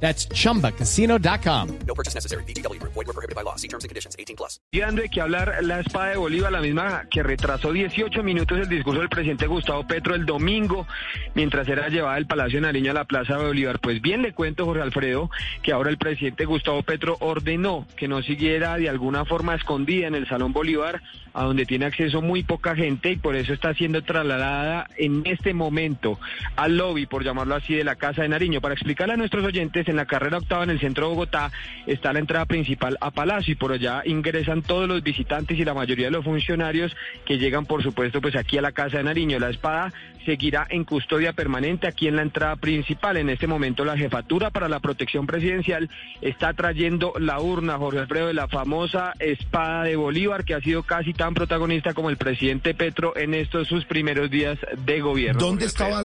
That's chumbacasino.com. No purchase necessary. BGW. Void were prohibited by law. See terms and conditions. 18 plus. Dando de que hablar la espada de Bolívar, la misma que retrasó 18 minutos el discurso del presidente Gustavo Petro el domingo, mientras era llevada del Palacio de Nariño a la Plaza de Bolívar. Pues bien, le cuento, Jorge Alfredo, que ahora el presidente Gustavo Petro ordenó que no siguiera de alguna forma escondida en el Salón Bolívar, a donde tiene acceso muy poca gente y por eso está siendo trasladada en este momento al lobby, por llamarlo así, de la Casa de Nariño. Para explicarle a nuestros oyentes, en la carrera octava en el centro de Bogotá está la entrada principal a Palacio y por allá ingresan todos los visitantes y la mayoría de los funcionarios que llegan, por supuesto, pues aquí a la Casa de Nariño. La espada seguirá en custodia permanente aquí en la entrada principal. En este momento la jefatura para la protección presidencial está trayendo la urna, Jorge Alfredo, de la famosa espada de Bolívar que ha sido casi tan protagonista como el presidente Petro en estos sus primeros días de gobierno. ¿Dónde estaba?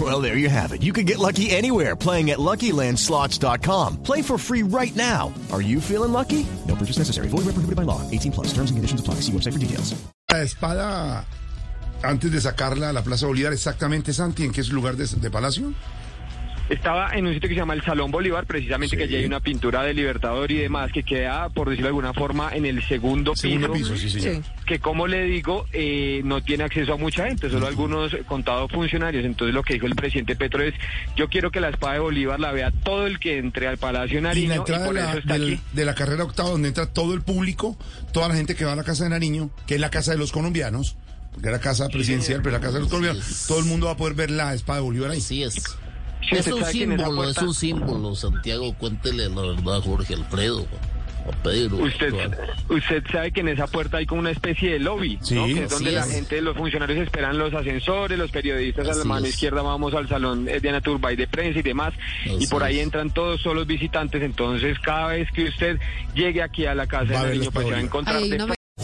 Well, there you have it. You can get lucky anywhere playing at LuckyLandSlots.com. Play for free right now. Are you feeling lucky? No purchase necessary. Void where prohibited by law. 18 plus. Terms and conditions apply. See website for details. La espada, antes de sacarla a la Plaza Bolívar, exactamente, Santi, ¿en qué es lugar de, de Palacio? Estaba en un sitio que se llama el Salón Bolívar, precisamente que allí hay una pintura de Libertador y demás que queda, por decirlo de alguna forma, en el segundo, Segundo piso. piso, sí, señor. Que como le digo, eh, no tiene acceso a mucha gente, solo algunos contados funcionarios. Entonces lo que dijo el presidente Petro es, yo quiero que la espada de Bolívar la vea todo el que entre al Palacio Y Nariño la y, entrada por de la, eso está del- aquí. de la carrera octava, donde entra todo el público, toda la gente que va a la Casa de Nariño, que es la casa de los colombianos, porque era casa presidencial, pero la casa de los colombianos, todo el mundo va a poder ver la espada de Bolívar ahí. Así es. Es un símbolo, es un símbolo, Santiago. Cuéntele la verdad a Jorge Alfredo, a Pedro. Usted, a- usted sabe que en esa puerta hay como una especie de lobby, Sí, ¿no? que es donde la gente, los funcionarios esperan los ascensores, los periodistas a la mano es. izquierda vamos al salón eh, de Ana Turbay de prensa y demás, y por ahí es. entran todos solos visitantes, entonces cada vez que usted llegue aquí a la casa de Va a ver Nariño, los pues se va a encontrar Ay, de no me-